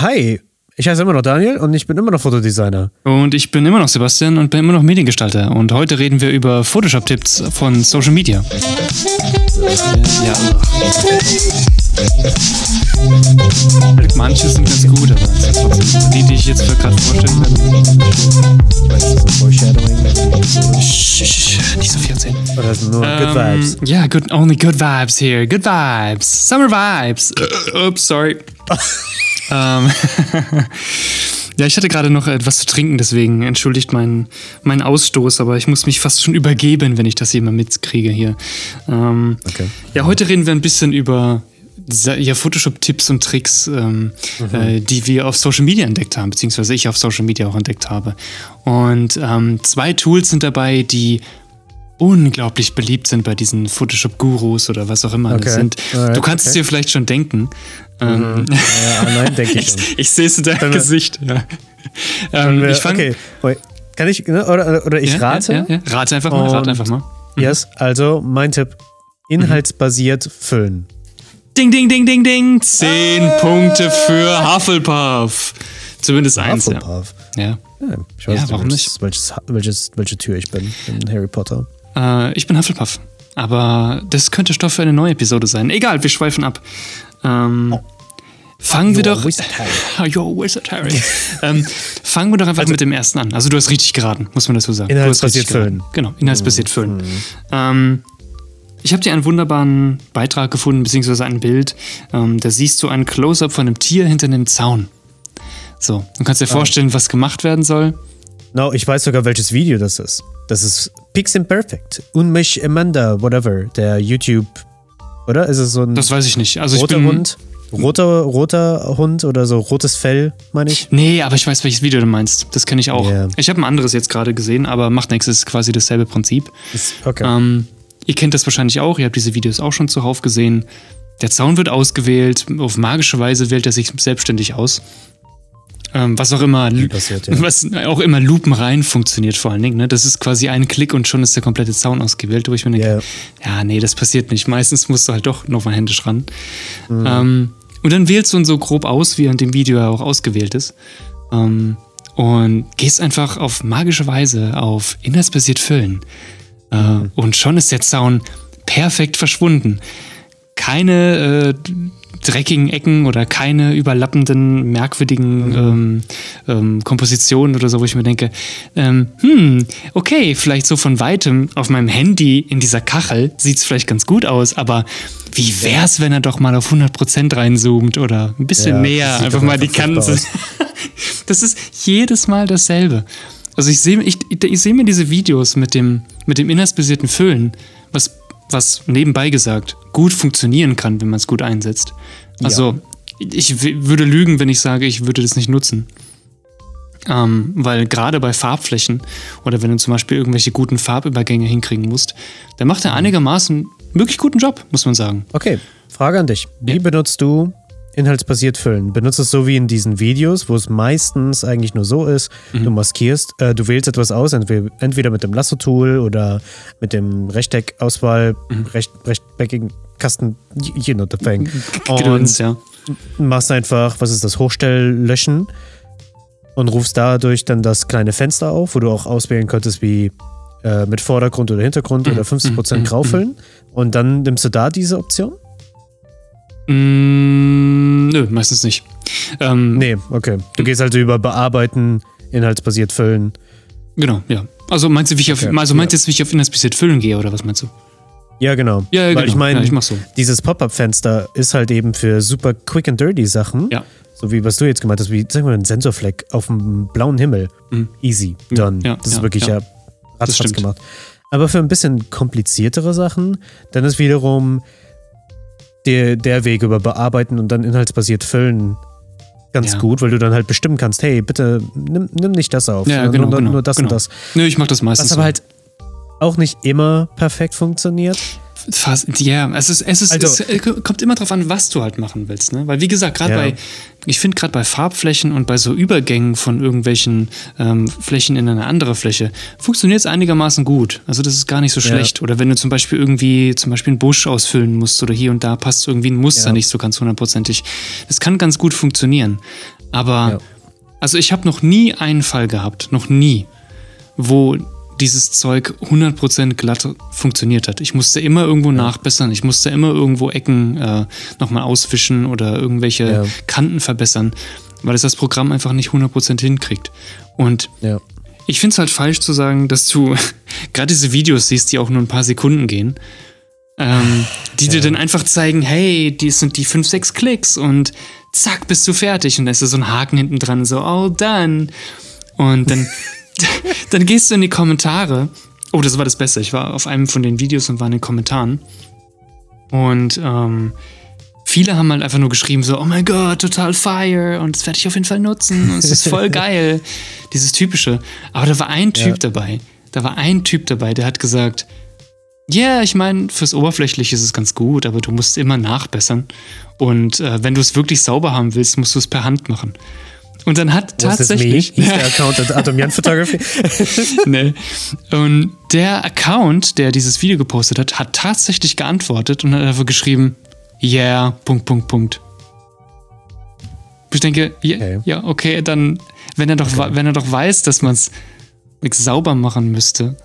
Hi, ich heiße immer noch Daniel und ich bin immer noch Fotodesigner. Und ich bin immer noch Sebastian und bin immer noch Mediengestalter. Und heute reden wir über Photoshop-Tipps von Social Media. Ja, Manche sind ganz gut, aber trotzdem die, die ich jetzt gerade vorstellen werde. Ich weiß, das ist Foreshadowing. Nicht so viel erzählen. Oder sind nur Ähm, Good Vibes? Ja, good, only good vibes here. Good vibes. Summer vibes. Oops, sorry. ähm, ja, ich hatte gerade noch etwas zu trinken, deswegen entschuldigt meinen meinen Ausstoß, aber ich muss mich fast schon übergeben, wenn ich das hier mal mitkriege hier. Ähm, Okay. Ja, heute reden wir ein bisschen über ja, Photoshop-Tipps und Tricks, ähm, äh, die wir auf Social Media entdeckt haben, beziehungsweise ich auf Social Media auch entdeckt habe. Und ähm, zwei Tools sind dabei, die unglaublich beliebt sind bei diesen Photoshop-Gurus oder was auch immer Okay. das sind. Alright, du kannst es okay. dir vielleicht schon denken. Ähm, Ja, nein, denke ich ich, ich sehe es in deinem wir- Gesicht. Ja. Ähm, wir- ich fang, okay, kann ich, ne, oder, oder ich ja, rate? Ja, ja, ja. Rate einfach mal, rate einfach mal. Yes, also mein Tipp, inhaltsbasiert füllen. Ding, ding, ding, ding, ding. Zehn Punkte für Hufflepuff. Zumindest eins, ja. Hufflepuff. ja. Ja, ich weiß Ja, nicht, warum welches, Welches, welches, welche Tür ich bin in Harry Potter. Äh, ich bin Hufflepuff. Aber das könnte Stoff für eine neue Episode sein. Egal, wir schweifen ab. Ähm, Fangen wir doch. Ah, Yo, ähm, fangen wir doch einfach mit dem ersten an. Also, du hast richtig geraten, muss man dazu sagen. Inhaltsbasiert füllen. Genau, inhaltsbasiert füllen. Ähm, ich habe dir einen wunderbaren Beitrag gefunden, beziehungsweise ein Bild. Ähm, da siehst du ein Close-up von einem Tier hinter einem Zaun. So, du kannst dir vorstellen, was gemacht werden soll. No, ich weiß sogar, welches Video das ist. Das ist Piximperfect. Unmisch Amanda, whatever, der YouTube, oder? Ist es so ein Das weiß ich nicht. Also, ich roter bin. Hund? Roter, roter Hund oder so rotes Fell, meine ich? Nee, aber ich weiß, welches Video du meinst. Das kenne ich auch. Ja. Ich habe ein anderes jetzt gerade gesehen, aber macht nichts, ist quasi dasselbe Prinzip. Ist, okay. Ähm, ihr kennt das wahrscheinlich auch, ihr habt diese Videos auch schon zuhauf gesehen. Der Zaun wird ausgewählt, auf magische Weise wählt er sich selbstständig aus. Ähm, was auch immer, passiert, ja. was auch immer lupenrein funktioniert vor allen Dingen. Ne? Das ist quasi ein Klick und schon ist der komplette Zaun ausgewählt, wo ich mir denke, ja, nee, das passiert nicht. Meistens musst du halt doch nochmal händisch ran. Mhm. Ähm, und dann wählst du ihn so grob aus, wie er in dem Video ja auch ausgewählt ist. Ähm, und gehst einfach auf magische Weise auf inhaltsbasiert füllen. Äh, Mhm. Und schon ist der Zaun perfekt verschwunden. Keine äh, dreckigen Ecken oder keine überlappenden, merkwürdigen ähm, ähm, Kompositionen oder so, wo ich mir denke, ähm, hm, okay, vielleicht so von weitem auf meinem Handy in dieser Kachel sieht es vielleicht ganz gut aus, aber wie wär's, wenn er doch mal auf 100% reinzoomt oder ein bisschen Ja, sieht einfach mal die Kanten. furchtbar Das ist jedes Mal dasselbe. Also ich sehe ich, ich sehe mir diese Videos mit dem, mit dem inhaltsbasierten Füllen, was, was nebenbei gesagt gut funktionieren kann, wenn man es gut einsetzt. Also ich w- würde lügen, wenn ich sage, ich würde das nicht nutzen. Ähm, weil gerade bei Farbflächen oder wenn du zum Beispiel irgendwelche guten Farbübergänge hinkriegen musst, dann macht er einigermaßen wirklich guten Job, muss man sagen. Okay, Frage an dich. Wie Ja. benutzt du inhaltsbasiert füllen? Benutzt es so wie in diesen Videos, wo es meistens eigentlich nur so ist, Mhm. du maskierst, äh, du wählst etwas aus, entweder, entweder mit dem Lasso-Tool oder mit dem Rechteck-Auswahl, Mhm. recht, rechteckigen Kasten, you know the thing. Gedöns, ja. machst einfach, was ist das, Hochstelllöschen und rufst dadurch dann das kleine Fenster auf, wo du auch auswählen könntest, wie äh, mit Vordergrund oder Hintergrund Mhm. oder 50% Graufüllen. Und dann nimmst du da diese Option? Mm, nö, meistens nicht. Ähm, Nee, okay. Du gehst also über Bearbeiten, inhaltsbasiert füllen. Genau, ja. Also meinst du, wie ich auf, Okay, also meinst du ja. jetzt, wie ich auf inhaltsbasiert füllen gehe, oder was meinst du? Ja, genau. Ja, ja, Weil genau. ich meine, Ja, so. dieses Pop-Up-Fenster ist halt eben für super quick and dirty Sachen. Ja. So wie was du jetzt gemacht hast, wie sagen wir ein Sensorfleck auf dem blauen Himmel. Easy, done. Mhm. Ja, das ist wirklich ja. ratzfatz gemacht. Aber für ein bisschen kompliziertere Sachen, dann ist wiederum der, der Weg über Bearbeiten und dann inhaltsbasiert füllen ganz Ja. gut, weil du dann halt bestimmen kannst, hey, bitte nimm, nimm nicht das auf, Ja, genau, nur, genau. nur das genau. und das. Nö, ich mach das meistens Was aber so. halt auch nicht immer perfekt funktioniert. Fast, ja, es ist, es ist, Also- es äh, kommt immer drauf an, was du halt machen willst, ne? Weil wie gesagt, gerade Ja. bei, ich finde gerade bei Farbflächen und bei so Übergängen von irgendwelchen ähm, Flächen in eine andere Fläche funktioniert es einigermaßen gut. Also das ist gar nicht so Ja. schlecht. Oder wenn du zum Beispiel irgendwie zum Beispiel einen Busch ausfüllen musst oder hier und da passt irgendwie ein Muster Ja. nicht so ganz hundertprozentig. Das kann ganz gut funktionieren. Aber, Ja. also ich habe noch nie einen Fall gehabt, noch nie, wo dieses Zeug 100% glatt funktioniert hat. Ich musste immer irgendwo nachbessern, ich musste immer irgendwo Ecken äh, nochmal auswischen oder irgendwelche Ja. Kanten verbessern, weil es das Programm einfach nicht 100% hinkriegt. Und Ja. ich finde es halt falsch zu sagen, dass du gerade diese Videos siehst, die auch nur ein paar Sekunden gehen, ähm, die dir dann einfach zeigen, hey, die sind die 5, 6 Klicks und zack, bist du fertig. Und da ist so ein Haken hinten dran, so all done. Und dann, dann gehst du in die Kommentare. Oh, das war das Beste. Ich war auf einem von den Videos und war in den Kommentaren. Und ähm, viele haben halt einfach nur geschrieben, so, oh mein Gott, total fire und das werde ich auf jeden Fall nutzen und es ist voll geil. Dieses typische. Aber da war ein Typ Ja. dabei. Da war ein Typ dabei, der hat gesagt, ja, yeah, ich meine, fürs Oberflächliche ist es ganz gut, aber du musst immer nachbessern. Und äh, wenn du es wirklich sauber haben willst, musst du es per Hand machen. Und dann hat Was ist me? tatsächlich. Hieß der Account at Atomian Photography? nee. Und der Account, der dieses Video gepostet hat, hat tatsächlich geantwortet und hat einfach geschrieben, yeah, Punkt, Punkt, Punkt. Ich denke, ja, Okay. ja okay, dann, wenn er doch, wa- wenn er doch weiß, dass man es sauber machen müsste,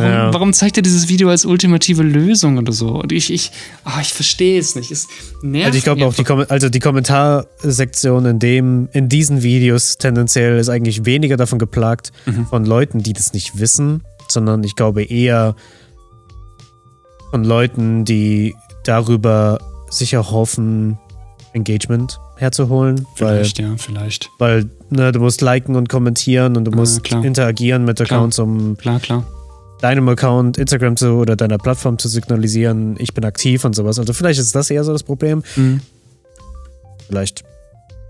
warum, Ja. warum zeigt er dieses Video als ultimative Lösung oder so? Und ich, ich, ah, ich verstehe es nicht. Es nervt Also ich glaube auch die. Kom also die Kommentarsektion in dem, in diesen Videos tendenziell ist eigentlich weniger davon geplagt Mhm. von Leuten, die das nicht wissen, sondern ich glaube eher von Leuten, die darüber sicher hoffen, Engagement herzuholen, weil, Vielleicht, ja, vielleicht. weil ne, du musst liken und kommentieren und du musst klar. interagieren mit Klar. Accounts, um Klar, klar. Deinem Account Instagram zu oder deiner Plattform zu signalisieren, ich bin aktiv und sowas. Also vielleicht ist das eher so das Problem. Mhm. Vielleicht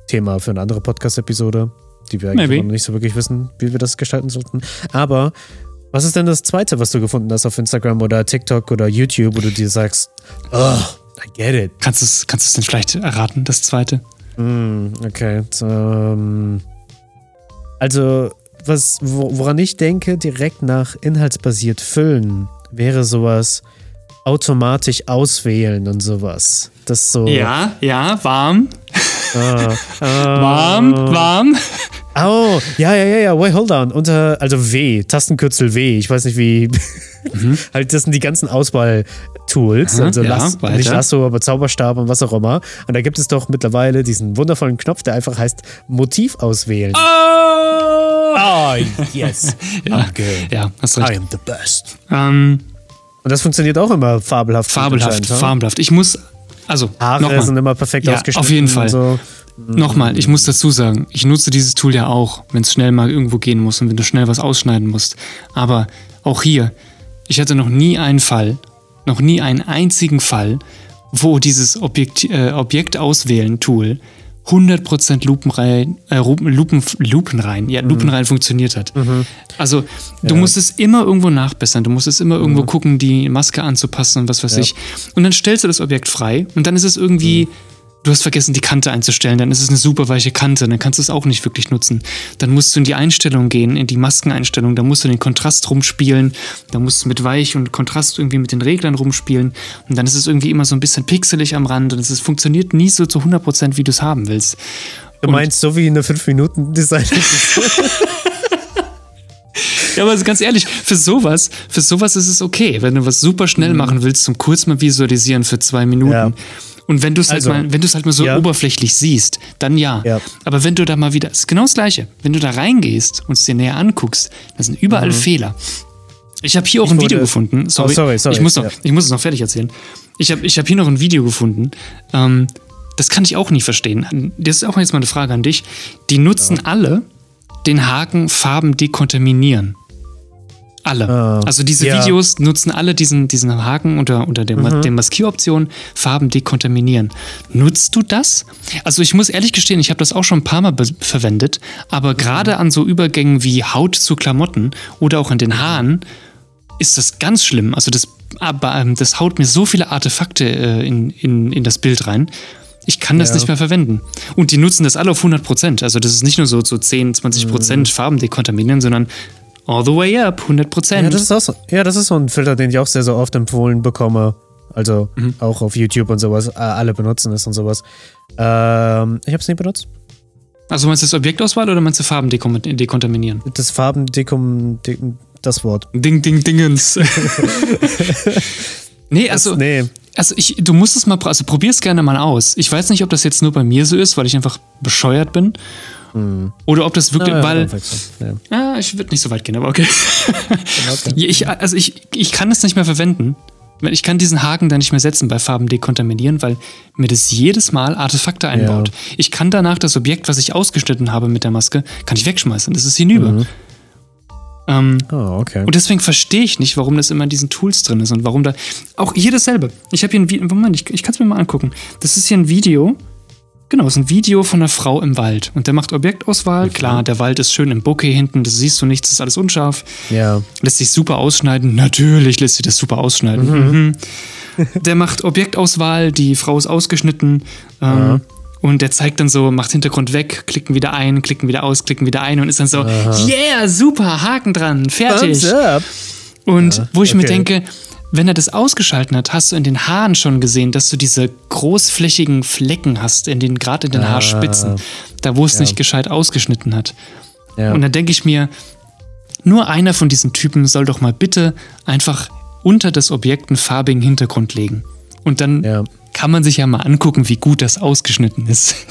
Thema für eine andere Podcast-Episode, die wir eigentlich Maybe. noch nicht so wirklich wissen, wie wir das gestalten sollten. Aber was ist denn das Zweite, was du gefunden hast auf Instagram oder TikTok oder YouTube, wo du dir sagst, oh, I get it. Kannst du es kannst du's denn vielleicht erraten, das zweite? Hm, okay. So, ähm, also, was, wo, woran ich denke, direkt nach inhaltsbasiert füllen, wäre sowas automatisch auswählen und sowas. Das so. Ja, ja, warm. Ah, ah, Warm, warm. Oh, ja, ja, ja, ja, wait, hold on. Unter, also W, Tastenkürzel W. Ich weiß nicht wie. halt, das sind die ganzen Auswahl-Tools. Also ja, Lass, nicht Lasso, aber Zauberstab und was auch immer. Und da gibt es doch mittlerweile diesen wundervollen Knopf, der einfach heißt Motiv auswählen. Oh! Ah, yes. Ja, ja, hast I recht. am the best. Ähm, Und das funktioniert auch immer fabelhaft. fabelhaft, ha? fabelhaft. Ich muss, also, Haare sind immer perfekt Ja, ausgeschnitten. auf jeden Fall. So. Nochmal, ich muss dazu sagen, ich nutze dieses Tool ja auch, wenn es schnell mal irgendwo gehen muss und wenn du schnell was ausschneiden musst. Aber auch hier, ich hatte noch nie einen Fall, noch nie einen einzigen Fall, wo dieses Objekt, äh, Objekt auswählen Tool 100% lupenrein, äh, Lupen, Lupen, lupenrein, ja, lupenrein funktioniert hat. Also, du Ja. musst es immer irgendwo nachbessern, du musst es immer irgendwo gucken, die Maske anzupassen und was weiß Ja. ich. Und dann stellst du das Objekt frei und dann ist es irgendwie, du hast vergessen, die Kante einzustellen, dann ist es eine super weiche Kante, dann kannst du es auch nicht wirklich nutzen. Dann musst du in die Einstellung gehen, in die Maskeneinstellung, da musst du den Kontrast rumspielen, da musst du mit Weich und Kontrast irgendwie mit den Reglern rumspielen und dann ist es irgendwie immer so ein bisschen pixelig am Rand und es funktioniert nie so zu 100%, wie du es haben willst. Du meinst, so wie eine 5-Minuten-Design. Ja, aber ganz ehrlich, für sowas, für sowas ist es okay, wenn du was super schnell machen willst, zum kurz mal visualisieren für zwei Minuten. Mhm. Ja. Und wenn du es Also, halt mal, wenn du es halt mal so ja. oberflächlich siehst, dann ja. Ja. Aber wenn du da mal wieder, ist genau das Gleiche. Wenn du da reingehst und es dir näher anguckst, da sind überall Fehler. Ich habe hier auch Mhm. Ich ein Video gefunden. Sorry, Oh, sorry, sorry, Ich muss, noch, ja. ich muss es noch fertig erzählen. Ich habe ich hab hier noch ein Video gefunden. Ähm, das kann ich auch nie verstehen. Das ist auch jetzt mal eine Frage an dich. Die nutzen alle den Haken Farben dekontaminieren. Alle. Ah, also diese ja. Videos nutzen alle diesen, diesen Haken unter, unter der, Mhm. der Maskieroption Farben dekontaminieren. Nutzt du das? Also ich muss ehrlich gestehen, ich habe das auch schon ein paar Mal verwendet, aber Mhm. gerade an so Übergängen wie Haut zu Klamotten oder auch in den Haaren ist das ganz schlimm. Also das, aber, ähm, das haut mir so viele Artefakte äh, in, in, in das Bild rein. Ich kann das Ja. nicht mehr verwenden. Und die nutzen das alle auf 100 Prozent. Also das ist nicht nur so, so 10, 20 Mhm. Prozent Farben dekontaminieren, sondern all the way up, 100 Prozent. Ja, das ist auch so, ja, das ist so ein Filter, den ich auch sehr, sehr oft empfohlen bekomme. Also Mhm. auch auf YouTube und sowas. Äh, Alle benutzen es und sowas. Ähm, ich habe es nie benutzt. Also meinst du das Objektauswahl oder meinst du Farben dekom- dekontaminieren? Das Farbendekom, de, das Wort. Ding, ding, dingens. nee, also, das, nee. also ich, du musst es mal, also probier's gerne mal aus. Ich weiß nicht, ob das jetzt nur bei mir so ist, weil ich einfach bescheuert bin. Oder ob das wirklich, Ah, weil, ja, ja. ah, ich würde nicht so weit gehen, aber okay. Okay. Ja, Ich, also ich, ich kann es nicht mehr verwenden. Ich kann diesen Haken da nicht mehr setzen bei Farben dekontaminieren, weil mir das jedes Mal Artefakte einbaut. Ich kann danach das Objekt, was ich ausgeschnitten habe mit der Maske, kann ich wegschmeißen. Das ist hinüber. Ähm, Oh, okay. und deswegen verstehe ich nicht, warum das immer in diesen Tools drin ist und warum da. Auch hier dasselbe. Ich habe hier ein Video. Moment, ich, ich kann es mir mal angucken. Das ist hier ein Video. Genau, es ist ein Video von einer Frau im Wald. Und der macht Objektauswahl. Klar, der Wald ist schön im Bokeh hinten, das siehst du nichts, das ist alles unscharf. ja. Lässt sich super ausschneiden. Natürlich lässt sich das super ausschneiden. Mhm. Der macht Objektauswahl, die Frau ist ausgeschnitten. Ähm, Und der zeigt dann so, macht Hintergrund weg, klicken wieder ein, klicken wieder aus, klicken wieder ein und ist dann so, yeah, super, Haken dran, fertig. Und wo ich mir okay. denke, wenn er das ausgeschalten hat, hast du in den Haaren schon gesehen, dass du diese großflächigen Flecken hast, in den, gerade in den Ah. Haarspitzen, da wo es Ja. nicht gescheit ausgeschnitten hat. Ja. Und dann denke ich mir, nur einer von diesen Typen soll doch mal bitte einfach unter das Objekt einen farbigen Hintergrund legen. Und dann ja. kann man sich ja mal angucken, wie gut das ausgeschnitten ist.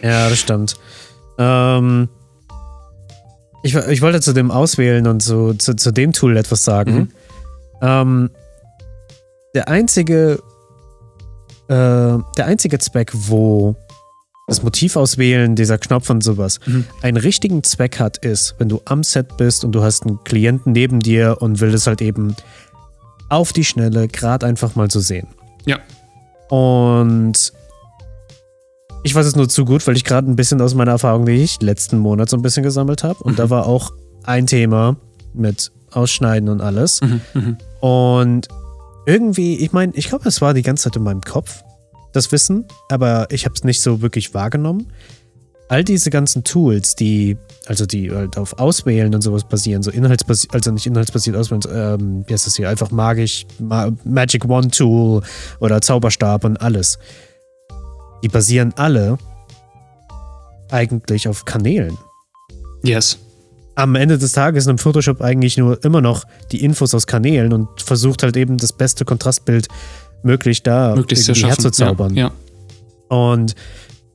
Ja, das stimmt. Ähm, ich, ich wollte zu dem Auswählen und so, zu, zu dem Tool etwas sagen. Mhm. Ähm, der einzige, äh, der einzige Zweck, wo das Motiv auswählen, dieser Knopf und sowas, Mhm. einen richtigen Zweck hat, ist, wenn du am Set bist und du hast einen Klienten neben dir und will es halt eben auf die Schnelle gerade einfach mal so sehen. Ja. Und ich weiß es nur zu gut, weil ich gerade ein bisschen aus meiner Erfahrung, die ich letzten Monat so ein bisschen gesammelt habe. Und da war auch ein Thema mit Ausschneiden und alles. Mhm, mhm. Und irgendwie, ich meine, ich glaube, es war die ganze Zeit in meinem Kopf, das Wissen, aber ich habe es nicht so wirklich wahrgenommen. All diese ganzen Tools, die, also die halt auf Auswählen und sowas basieren, so inhaltsbasiert, also nicht inhaltsbasiert auswählen, ähm, wie heißt das hier, einfach magisch, Ma Magic One Tool oder Zauberstab und alles. Die basieren alle eigentlich auf Kanälen Yes. Am Ende des Tages nimmt Photoshop eigentlich nur immer noch die Infos aus Kanälen und versucht halt eben das beste Kontrastbild möglich da Möglichst irgendwie herzuzaubern. Ja, ja. Und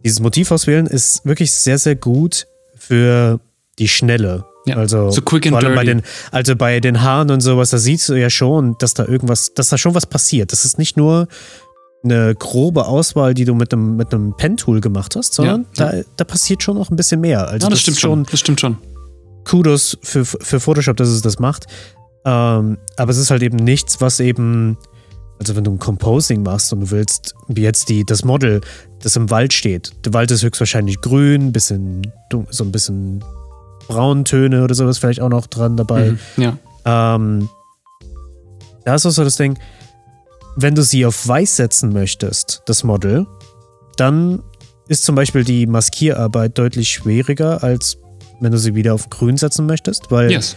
dieses Motiv auswählen ist wirklich sehr, sehr gut für die Schnelle. Ja, Also so quick and vor allem bei dirty. den, also bei den Haaren und sowas, da siehst du ja schon, dass da irgendwas, dass da schon was passiert. Das ist nicht nur eine grobe Auswahl, die du mit einem, mit einem Pen-Tool gemacht hast, sondern Ja, Da, da passiert schon noch ein bisschen mehr. Also ja das, ist stimmt schon schon. Das stimmt schon. Kudos für, für Photoshop, dass es das macht. Ähm, aber es ist halt eben nichts, was eben, also wenn du ein Composing machst und du willst, wie jetzt die, das Model, das im Wald steht. Der Wald ist höchstwahrscheinlich grün, bisschen, so ein bisschen Brauntöne oder sowas vielleicht auch noch dran dabei. Mhm. Ja. Ähm, da ist auch so das Ding, wenn du sie auf weiß setzen möchtest, das Model, dann ist zum Beispiel die Maskierarbeit deutlich schwieriger, als wenn du sie wieder auf grün setzen möchtest, weil, Yes.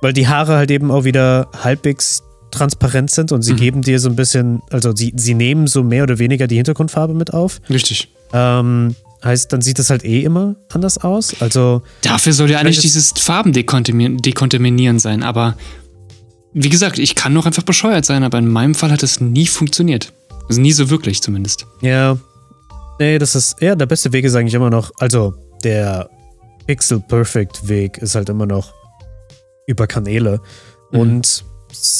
weil die Haare halt eben auch wieder halbwegs transparent sind und sie Mhm. geben dir so ein bisschen, also sie, sie nehmen so mehr oder weniger die Hintergrundfarbe mit auf. Richtig. Ähm, heißt, dann sieht es halt eh immer anders aus. Also, Dafür soll ja eigentlich das- dieses Farben dekontaminieren, dekontaminieren sein, aber wie gesagt, ich kann doch einfach bescheuert sein, aber in meinem Fall hat es nie funktioniert. Also nie so wirklich zumindest. Ja. Nee, das ist, ja, der beste Weg ist eigentlich immer noch, also der Pixel Perfect Weg ist halt immer noch über Kanäle. Mhm. Und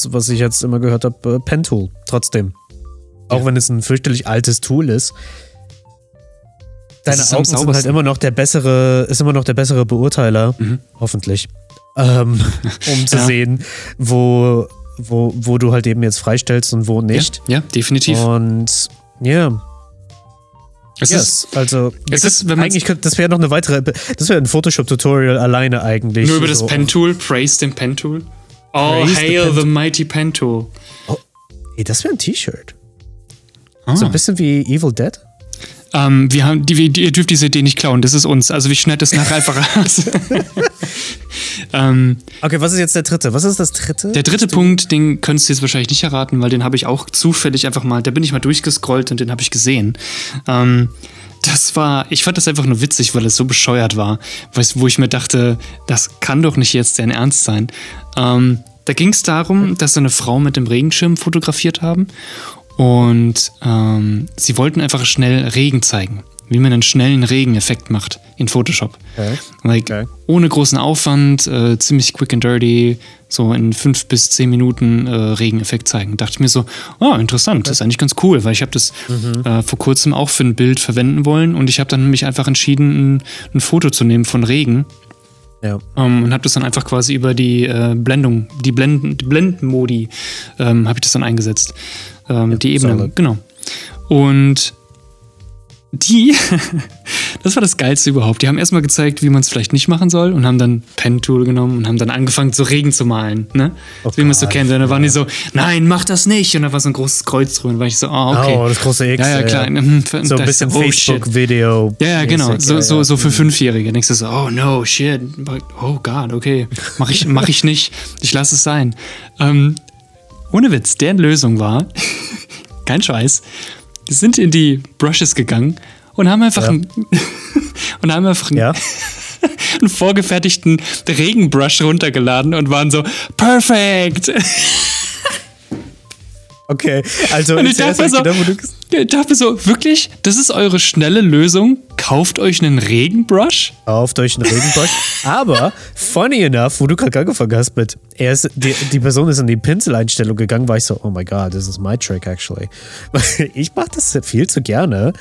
was ich jetzt immer gehört habe, äh, Pen Tool, trotzdem. Auch Ja. wenn es ein fürchterlich altes Tool ist. Deine ist Augen sind halt immer noch der bessere, ist immer noch der bessere Beurteiler, Mhm. hoffentlich. Ähm, um zu Ja. sehen, wo, wo, wo du halt eben jetzt freistellst und wo nicht. Ja, ja definitiv. Und ja, es yes. ist also es ist, wenn eigentlich könnte, das wäre noch eine weitere, das wäre ein Photoshop-Tutorial alleine eigentlich. nur über das So, Pen-Tool, praise den Pen-Tool. Oh, Praise the hail Pen- the mighty Pen-Tool. Ey, das wäre ein T-Shirt. Ah. So ein bisschen wie Evil Dead. Ähm, wir haben, die, ihr dürft diese Idee nicht klauen, das ist uns. Also wir schneiden das nachher einfach raus. ähm, okay, was ist jetzt der dritte? Was ist das dritte? Der dritte Punkt, den könntest du jetzt wahrscheinlich nicht erraten, weil den habe ich auch zufällig einfach mal, da bin ich mal durchgescrollt und den habe ich gesehen. Ähm, das war, ich fand das einfach nur witzig, weil es so bescheuert war, wo ich mir dachte, das kann doch nicht jetzt dein Ernst sein. Ähm, da ging es darum, dass sie eine Frau mit dem Regenschirm fotografiert haben und ähm, sie wollten einfach schnell Regen zeigen, wie man einen schnellen Regeneffekt macht in Photoshop. Okay. Like, okay. Ohne großen Aufwand, äh, ziemlich quick and dirty, so in fünf bis zehn Minuten äh, Regeneffekt zeigen. Dachte ich mir so, oh, interessant, okay. das ist eigentlich ganz cool, weil ich habe das mhm. äh, vor kurzem auch für ein Bild verwenden wollen und ich habe dann mich einfach entschieden, ein, ein Foto zu nehmen von Regen ja. Ähm, und habe das dann einfach quasi über die äh, Blendung, die Blenden, die Blendenmodi, ähm, habe ich das dann eingesetzt. Ähm, ja, die Ebene, solid. genau. Und die, das war das Geilste überhaupt. Die haben erstmal gezeigt, wie man es vielleicht nicht machen soll und haben dann Pen-Tool genommen und haben dann angefangen, so Regen zu malen, ne? Oh wie man es so kennt. Und dann waren die so, nein, mach das nicht. Und da war so ein großes Kreuz drüber. Und war ich so, oh, okay. Oh, das große X. Ja, ja, klar. Ja. So ein bisschen oh, Facebook-Video. Ja, ja, genau. So, so, so für Fünfjährige. Denkst du so, oh no, shit. Oh Gott, okay. Mach ich, mach ich nicht. Ich lasse es sein. Ähm, ohne Witz, deren Lösung war, kein Scheiß, sind in die Brushes gegangen und haben einfach, ja. einen, und haben einfach ja. einen vorgefertigten Regenbrush runtergeladen und waren so, perfekt! Okay, also und ich dachte, so, gedacht, ich dachte so, wirklich, das ist eure schnelle Lösung? Kauft euch einen Regenbrush? Kauft euch einen Regenbrush. Aber, funny enough, wo du gerade angefangen hast mit, er ist, die, die Person ist in die Pinseleinstellung gegangen, war ich so, oh my god, this is my trick actually. Ich mache das viel zu gerne.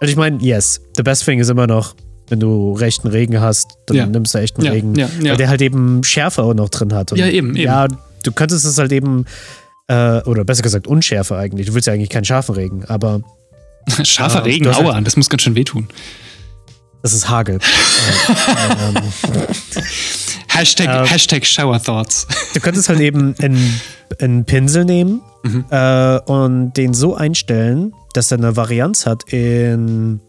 Also ich meine, yes, the best thing ist immer noch, wenn du rechten Regen hast, dann ja. nimmst du echten ja, Regen, ja, weil der halt eben Schärfe auch noch drin hat. Und ja, eben, eben. Ja, du könntest es halt eben äh, oder besser gesagt Unschärfe eigentlich. Du willst ja eigentlich keinen scharfen Regen, aber. Scharfer äh, Regen, aua, halt, das muss ganz schön wehtun. Das ist Hagel. äh, ähm, Hashtag, äh, Hashtag Shower Thoughts. Du könntest halt eben einen, einen Pinsel nehmen mhm. äh, und den so einstellen, dass er eine Varianz hat in,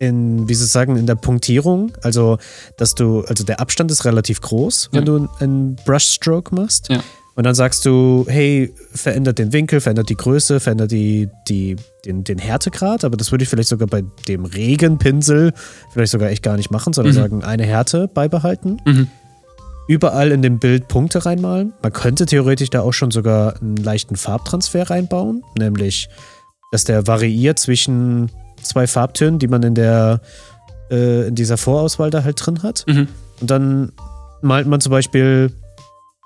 in, wie sie sagen, in der Punktierung. Also, dass du, also der Abstand ist relativ groß, wenn ja. du einen Brushstroke machst. Ja. Und dann sagst du, hey, verändert den Winkel, verändert die Größe, verändert die, die, den, den Härtegrad. Aber das würde ich vielleicht sogar bei dem Regenpinsel vielleicht sogar echt gar nicht machen, sondern mhm. sagen, eine Härte beibehalten. Mhm. Überall in dem Bild Punkte reinmalen. Man könnte theoretisch da auch schon sogar einen leichten Farbtransfer reinbauen, nämlich, dass der variiert zwischen zwei Farbtönen, die man in der äh, in dieser Vorauswahl da halt drin hat. Mhm. Und dann malt man zum Beispiel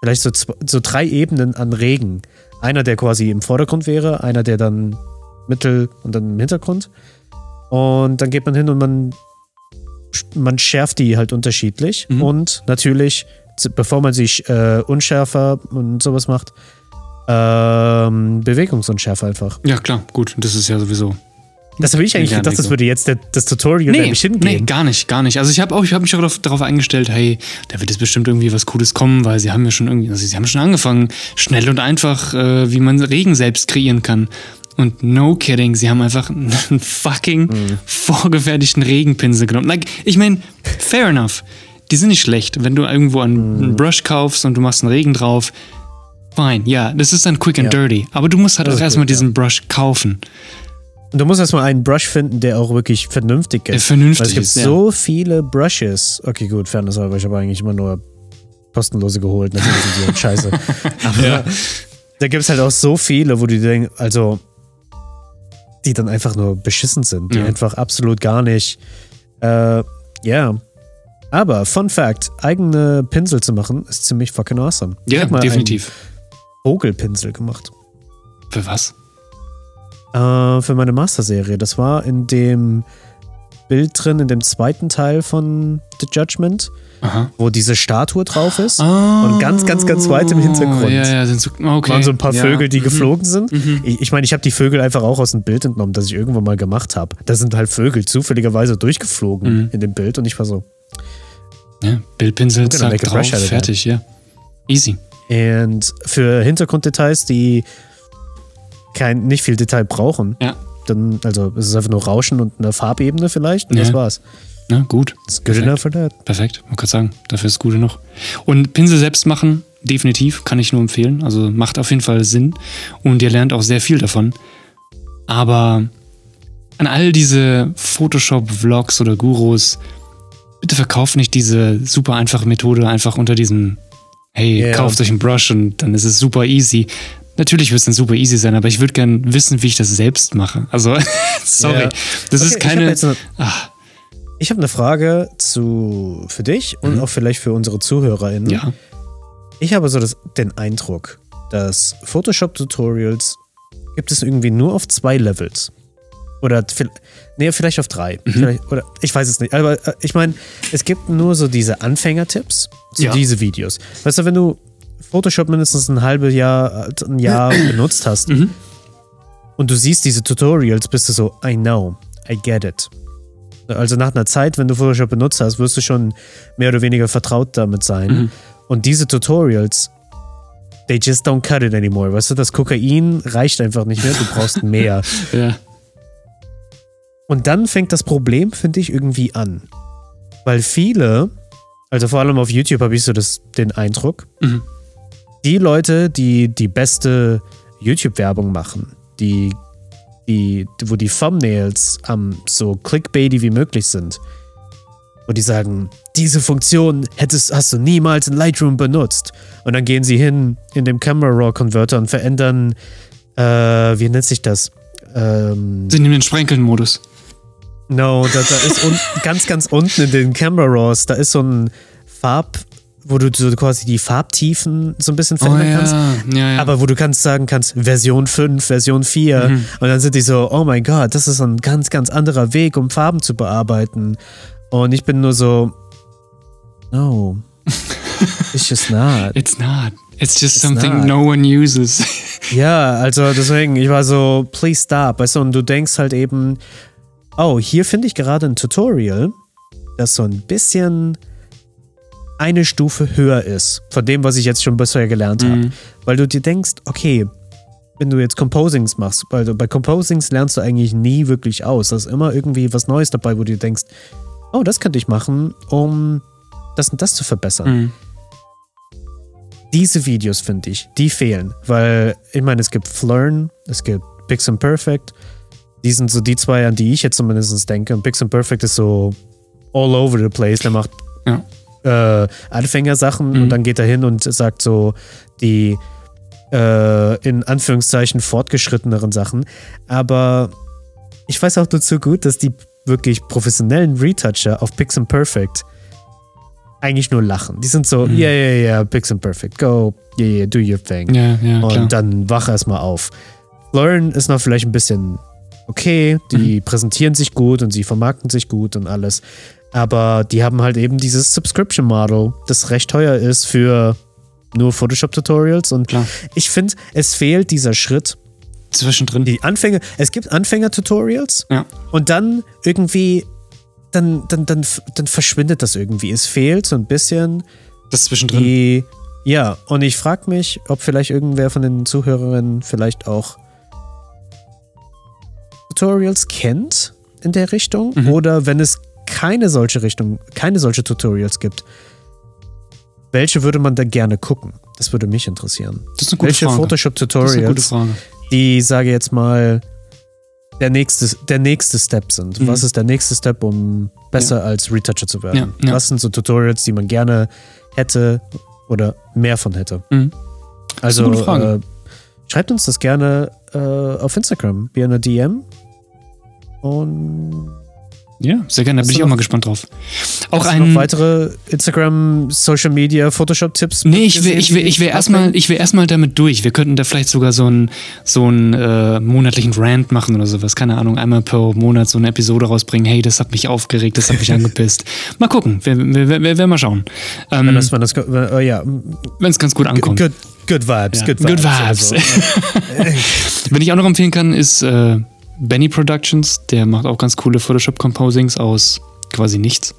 vielleicht so, so drei Ebenen an Regen. Einer, der quasi im Vordergrund wäre, einer, der dann mittel und dann im Hintergrund. Und dann geht man hin und man, man schärft die halt unterschiedlich. Mhm. Und natürlich, bevor man sich äh, unschärfer und sowas macht, ähm, Bewegungsunschärfe einfach. Ja, klar, gut. Das ist ja sowieso das habe ich eigentlich gedacht, das würde jetzt der, das Tutorial nee, nämlich hingehen. Nee, gar nicht, gar nicht. Also ich habe auch, ich habe mich auch darauf, darauf, eingestellt, hey, da wird jetzt bestimmt irgendwie was Cooles kommen, weil sie haben ja schon irgendwie, also sie haben schon angefangen, schnell und einfach, äh, wie man Regen selbst kreieren kann. Und no kidding, sie haben einfach einen fucking mhm. vorgefertigten Regenpinsel genommen. Like, ich meine, fair enough. Die sind nicht schlecht. Wenn du irgendwo einen, mhm. Brush kaufst und du machst einen Regen drauf, fine, ja, das ist dann quick and ja. dirty. Aber du musst halt das auch erstmal diesen Brush kaufen. Du musst erstmal einen Brush finden, der auch wirklich vernünftig ist. vernünftig Weil es gibt ist, so viele Brushes. Okay, gut, Fairness aber ich habe eigentlich immer nur kostenlose geholt. Natürlich sind die halt scheiße. Aber ja. da gibt es halt auch so viele, wo du denkst, also, die dann einfach nur beschissen sind. Die ja. einfach absolut gar nicht. Äh, ja. Yeah. Aber, Fun Fact: eigene Pinsel zu machen, ist ziemlich fucking awesome. Ja, definitiv. Vogelpinsel gemacht. Für was? Äh, für meine Master-Serie. Das war in dem Bild drin, in dem zweiten Teil von The Judgment, Aha. wo diese Statue drauf ist. Oh, und ganz, ganz, ganz weit im Hintergrund ja, ja, sind so, okay. waren so ein paar ja. Vögel, die mhm. geflogen sind. Mhm. Ich, ich meine, ich habe die Vögel einfach auch aus dem Bild entnommen, das ich irgendwann mal gemacht habe. Da sind halt Vögel zufälligerweise durchgeflogen mhm. in dem Bild und ich war so. Ja, Bildpinsel, zack, drauf, fertig, ja. Easy. Und für Hintergrunddetails, die kein, nicht viel Detail brauchen. Ja. Dann, also es ist einfach nur Rauschen und eine Farbebene vielleicht und Ja. das war's. Na, gut. It's good Perfekt. enough for that. Perfekt, man kann sagen, dafür ist es gut genug. Und Pinsel selbst machen, definitiv, kann ich nur empfehlen. Also macht auf jeden Fall Sinn und ihr lernt auch sehr viel davon. Aber an all diese Photoshop-Vlogs oder Gurus, bitte verkauft nicht diese super einfache Methode einfach unter diesem, hey, Ja. kauft euch einen Brush und dann ist es super easy. Natürlich wird es dann super easy sein, aber ich würde gern wissen, wie ich das selbst mache. Also, sorry, Ja. das Okay, ist hab keine. eine- Ah, Ich habe eine Frage zu, für dich und Mhm. auch vielleicht für unsere ZuhörerInnen. ja. Ich habe so das, den Eindruck, dass Photoshop-Tutorials gibt es irgendwie nur auf zwei Levels. Oder nee, vielleicht auf drei. Mhm. Vielleicht, oder ich weiß es nicht. Aber äh, ich meine, es gibt nur so diese Anfängertipps zu Ja. diese Videos. Weißt du, wenn du Photoshop mindestens ein halbes Jahr, äh, ein Jahr benutzt hast Mhm. und du siehst diese Tutorials, bist du so, I know, I get it. Also nach einer Zeit, wenn du Photoshop benutzt hast, wirst du schon mehr oder weniger vertraut damit sein. Mhm. Und diese Tutorials, they just don't cut it anymore. Weißt du, das Kokain reicht einfach nicht mehr, du brauchst mehr. Ja. Und dann fängt das Problem, finde ich, irgendwie an. Weil viele, also vor allem auf YouTube habe ich so das, den Eindruck, Mhm. Die Leute, die die beste YouTube-Werbung machen, die, die, wo die Thumbnails am so clickbaity wie möglich sind, wo die sagen, diese Funktion hättest, hast du niemals in Lightroom benutzt. Und dann gehen sie hin in dem Camera Raw Converter und verändern, äh, wie nennt sich das? Ähm, Sind in den Sprenkeln-Modus. No, da, da ist un ganz, ganz unten in den Camera Raws, da ist so ein Farb, wo du so quasi die Farbtiefen so ein bisschen verändern kannst. Oh, ja, ja. Aber wo du kannst sagen kannst, Version 5, Version 4. Mhm. Und dann sind die so, oh mein Gott, das ist ein ganz, ganz anderer Weg, um Farben zu bearbeiten. Und ich bin nur so, no, it's just not. It's not. It's just It's something not. no one uses. Ja, also deswegen, ich war so, please stop. Weißt du, und du denkst halt eben, oh, hier finde ich gerade ein Tutorial, das so ein bisschen eine Stufe höher ist von dem, was ich jetzt schon bisher gelernt habe. Mhm. Weil du dir denkst, okay, wenn du jetzt Composings machst, weil du bei Composings lernst du eigentlich nie wirklich aus. Da ist immer irgendwie was Neues dabei, wo du dir denkst, oh, das könnte ich machen, um das und das zu verbessern Mhm. diese Videos, finde ich, die fehlen. Weil, ich meine, es gibt Flurn, es gibt Pixel Perfect. Die sind so die zwei, an die ich jetzt zumindest denke. Und Pixel Perfect ist so all over the place. Der macht Ja. Äh, Anfängersachen Mhm. und dann geht er hin und sagt so die äh, in Anführungszeichen fortgeschritteneren Sachen. Aber ich weiß auch nur zu gut, dass die wirklich professionellen Retoucher auf Pixel Perfect eigentlich nur lachen. Die sind so, ja, ja, ja, Pixel Perfect, go, yeah, yeah, do your thing. Ja, ja, und klar. dann wach erstmal auf. Lauren ist noch vielleicht ein bisschen okay, die Mhm. präsentieren sich gut und sie vermarkten sich gut und alles. Aber die haben halt eben dieses Subscription Model, das recht teuer ist für nur Photoshop-Tutorials. Und Klar. ich finde, es fehlt dieser Schritt. Zwischendrin. Die Anfänger, es gibt Anfänger-Tutorials Ja. und dann irgendwie, dann, dann, dann, dann verschwindet das irgendwie. Es fehlt so ein bisschen Das zwischendrin. die, ja, und ich frage mich, ob vielleicht irgendwer von den Zuhörerinnen vielleicht auch Tutorials kennt in der Richtung Mhm. oder wenn es keine solche Richtung, keine solche Tutorials gibt, welche würde man da gerne gucken? Das würde mich interessieren. Das ist eine gute welche Frage. Photoshop-Tutorials, die, sage jetzt mal, der nächste, der nächste Step sind. Mhm. Was ist der nächste Step, um besser als Retoucher zu werden? Ja, ja. Was sind so Tutorials, die man gerne hätte oder mehr von hätte? Mhm. Also äh, schreibt uns das gerne äh, auf Instagram, via eine DM. Und Ja, sehr gerne. Da bin ich auch mal gespannt drauf. Auch ein. noch weitere Instagram, Social Media, Photoshop-Tipps? Nee, ich will, ich will, ich will erstmal, ich will erstmal damit durch. Wir könnten da vielleicht sogar so einen so einen, äh, monatlichen Rant machen oder sowas. Keine Ahnung, einmal pro Monat so eine Episode rausbringen. Hey, das hat mich aufgeregt, das hat mich angepisst. Mal gucken, wir, wir, wir, wir werden mal schauen. Wenn Ähm, das, wenn das, äh, ja, Wenn es ganz gut ankommt. good, good vibes, Ja, good good vibes. vibes. Also, Wenn ich auch noch empfehlen kann, ist äh, Benny Productions. Der macht auch ganz coole Photoshop-Composings aus quasi nichts.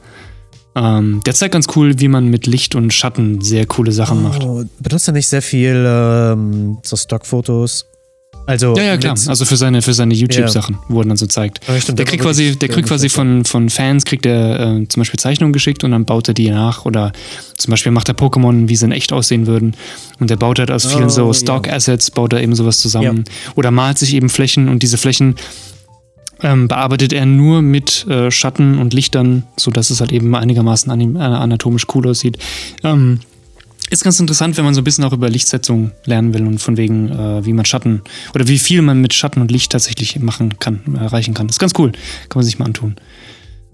Ähm, der zeigt ganz cool, wie man mit Licht und Schatten sehr coole Sachen macht. oh, benutzt er nicht sehr viel ähm, so Stockfotos? Also Ja, ja, klar. Also für seine, für seine YouTube-Sachen, wo er dann so zeigt. Ja, stimmt, der kriegt quasi, der kriegt quasi von, von Fans, kriegt er äh, zum Beispiel Zeichnungen geschickt und dann baut er die nach. Oder zum Beispiel macht er Pokémon, wie sie in echt aussehen würden. Und der baut halt aus vielen Oh, so ja. Stock-Assets, baut er eben sowas zusammen. Oder malt sich eben Flächen und diese Flächen ähm, bearbeitet er nur mit äh, Schatten und Lichtern, sodass es halt eben einigermaßen äh, anatomisch cool aussieht. Ähm, ist ganz interessant, wenn man so ein bisschen auch über Lichtsetzung lernen will und von wegen, äh, wie man Schatten oder wie viel man mit Schatten und Licht tatsächlich machen kann, erreichen kann. Das ist ganz cool. Kann man sich mal antun.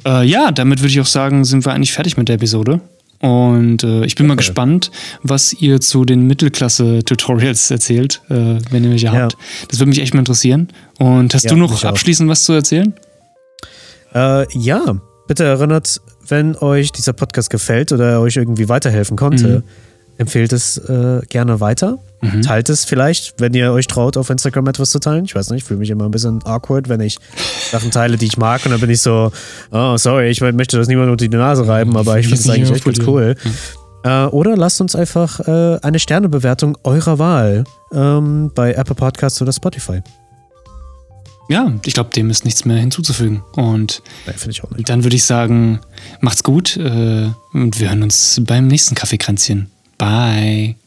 Äh, ja, damit würde ich auch sagen, sind wir eigentlich fertig mit der Episode. Und äh, ich bin mal Okay. gespannt, was ihr zu den Mittelklasse-Tutorials erzählt, äh, wenn ihr welche Ja. habt. Das würde mich echt mal interessieren. Und hast Ja, du noch auch. abschließend was zu erzählen? Äh, ja, bitte erinnert, wenn euch dieser Podcast gefällt oder euch irgendwie weiterhelfen konnte, empfehlt es äh, gerne weiter. Teilt es vielleicht, wenn ihr euch traut, auf Instagram etwas zu teilen. Ich weiß nicht, ich fühle mich immer ein bisschen awkward, wenn ich Sachen teile, die ich mag. Und dann bin ich so, oh, sorry, ich möchte das niemand unter die Nase reiben, aber ich finde es eigentlich echt ganz cool. Äh, oder lasst uns einfach äh, eine Sternebewertung eurer Wahl ähm, bei Apple Podcasts oder Spotify. Ja, ich glaube, dem ist nichts mehr hinzuzufügen. Und nicht. dann würde ich sagen, macht's gut äh, und wir hören uns beim nächsten Kaffeekränzchen. Bye.